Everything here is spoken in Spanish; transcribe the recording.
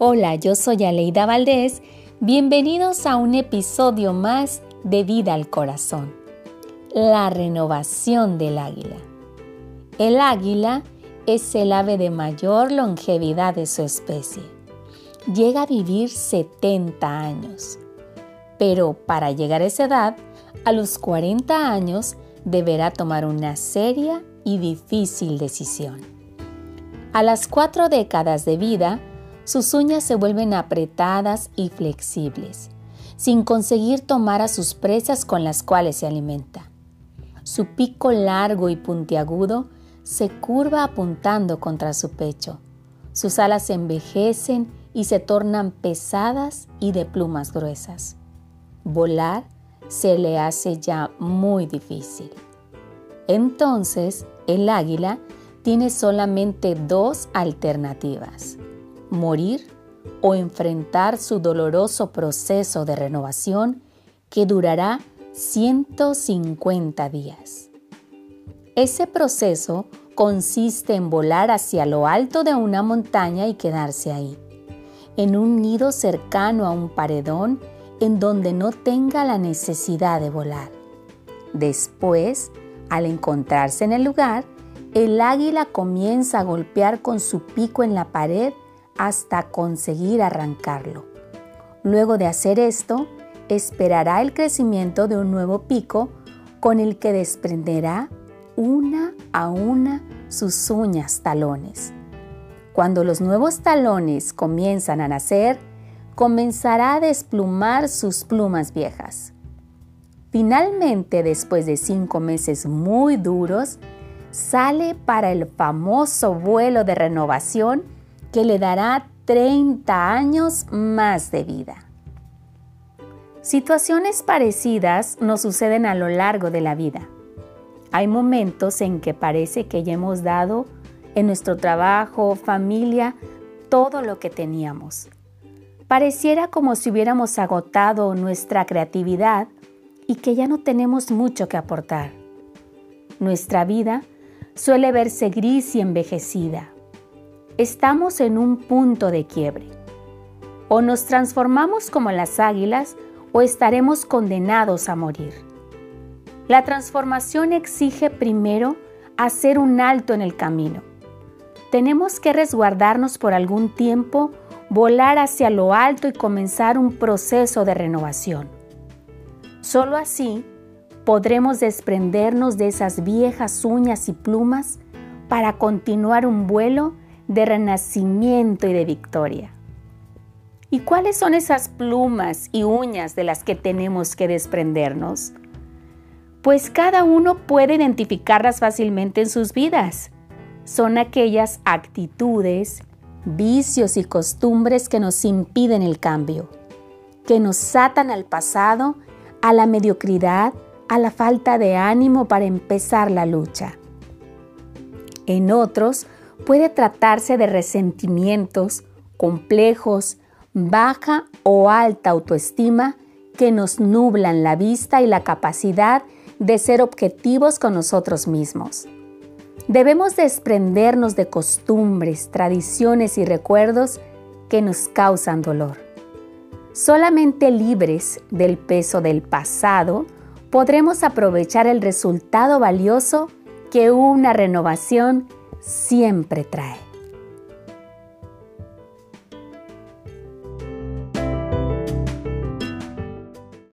Hola, yo soy Aleida Valdés. Bienvenidos a un episodio más de Vida al Corazón. La renovación del águila. El águila es el ave de mayor longevidad de su especie. Llega a vivir 70 años. Pero para llegar a esa edad, a los 40 años deberá tomar una seria y difícil decisión. A las cuatro décadas de vida, sus uñas se vuelven apretadas y flexibles, sin conseguir tomar a sus presas con las cuales se alimenta. Su pico largo y puntiagudo se curva apuntando contra su pecho. Sus alas se envejecen y se tornan pesadas y de plumas gruesas. Volar se le hace ya muy difícil. Entonces, el águila tiene solamente dos alternativas morir o enfrentar su doloroso proceso de renovación que durará 150 días. Ese proceso consiste en volar hacia lo alto de una montaña y quedarse ahí, en un nido cercano a un paredón en donde no tenga la necesidad de volar. Después, al encontrarse en el lugar, el águila comienza a golpear con su pico en la pared hasta conseguir arrancarlo. Luego de hacer esto, esperará el crecimiento de un nuevo pico con el que desprenderá una a una sus uñas talones. Cuando los nuevos talones comienzan a nacer, comenzará a desplumar sus plumas viejas. Finalmente, después de cinco meses muy duros, sale para el famoso vuelo de renovación que le dará 30 años más de vida. Situaciones parecidas nos suceden a lo largo de la vida. Hay momentos en que parece que ya hemos dado en nuestro trabajo, familia, todo lo que teníamos. Pareciera como si hubiéramos agotado nuestra creatividad y que ya no tenemos mucho que aportar. Nuestra vida suele verse gris y envejecida estamos en un punto de quiebre. O nos transformamos como las águilas o estaremos condenados a morir. La transformación exige primero hacer un alto en el camino. Tenemos que resguardarnos por algún tiempo, volar hacia lo alto y comenzar un proceso de renovación. Solo así podremos desprendernos de esas viejas uñas y plumas para continuar un vuelo de renacimiento y de victoria. ¿Y cuáles son esas plumas y uñas de las que tenemos que desprendernos? Pues cada uno puede identificarlas fácilmente en sus vidas. Son aquellas actitudes, vicios y costumbres que nos impiden el cambio, que nos atan al pasado, a la mediocridad, a la falta de ánimo para empezar la lucha. En otros, puede tratarse de resentimientos, complejos, baja o alta autoestima que nos nublan la vista y la capacidad de ser objetivos con nosotros mismos. Debemos desprendernos de costumbres, tradiciones y recuerdos que nos causan dolor. Solamente libres del peso del pasado podremos aprovechar el resultado valioso que una renovación siempre trae.